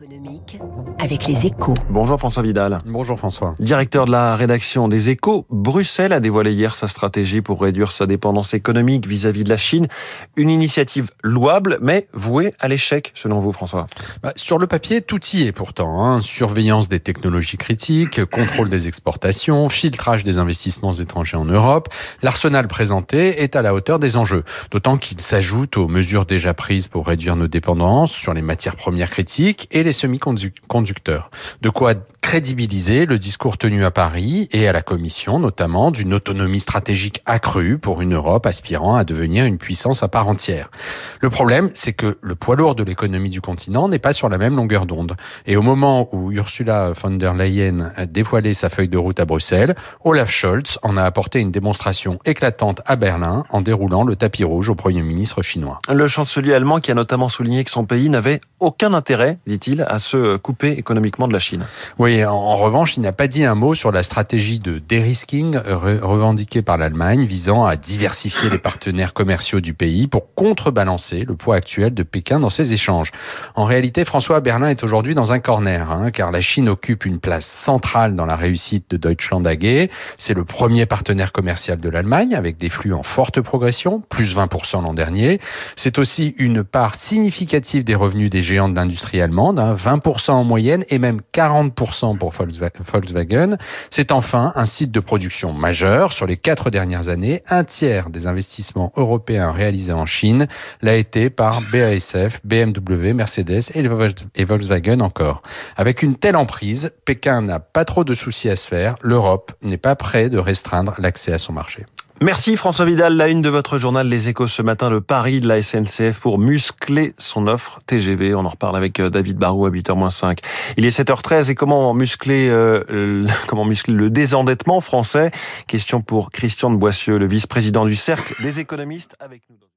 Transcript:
économique avec les échos. Bonjour François Vidal. Bonjour François. Directeur de la rédaction des échos, Bruxelles a dévoilé hier sa stratégie pour réduire sa dépendance économique vis-à-vis de la Chine. Une initiative louable, mais vouée à l'échec, selon vous François bah, Sur le papier, tout y est pourtant. Hein. Surveillance des technologies critiques, contrôle des exportations, filtrage des investissements étrangers en Europe. L'arsenal présenté est à la hauteur des enjeux. D'autant qu'il s'ajoute aux mesures déjà prises pour réduire nos dépendances sur les matières premières critiques et les semi-conducteurs. De quoi crédibiliser le discours tenu à Paris et à la Commission, notamment d'une autonomie stratégique accrue pour une Europe aspirant à devenir une puissance à part entière. Le problème, c'est que le poids lourd de l'économie du continent n'est pas sur la même longueur d'onde. Et au moment où Ursula von der Leyen a dévoilé sa feuille de route à Bruxelles, Olaf Scholz en a apporté une démonstration éclatante à Berlin en déroulant le tapis rouge au Premier ministre chinois. Le chancelier allemand qui a notamment souligné que son pays n'avait aucun intérêt, dit-il, à se couper économiquement de la Chine. Oui, en, revanche, il n'a pas dit un mot sur la stratégie de dérisking revendiquée par l'Allemagne visant à diversifier les partenaires commerciaux du pays pour contrebalancer le poids actuel de Pékin dans ses échanges. En réalité, François Berlin est aujourd'hui dans un corner, hein, car la Chine occupe une place centrale dans la réussite de Deutschland AG. C'est le premier partenaire commercial de l'Allemagne avec des flux en forte progression, plus 20% l'an dernier. C'est aussi une part significative des revenus des géants de l'industrie allemande, hein, 20% en moyenne et même 40% pour Volkswagen. C'est enfin un site de production majeur. Sur les quatre dernières années, un tiers des investissements européens réalisés en Chine l'a été par BASF, BMW, Mercedes et Volkswagen encore. Avec une telle emprise, Pékin n'a pas trop de soucis à se faire. L'Europe n'est pas prêt de restreindre l'accès à son marché. Merci François Vidal. La une de votre journal Les Échos ce matin, le pari de la SNCF pour muscler son offre TGV. On en reparle avec euh, David Barou à 8h-5. Il est 7h13 et comment muscler, euh, comment muscler le désendettement français? Question pour Christian de Boissieu, le vice-président du Cercle des économistes avec nous.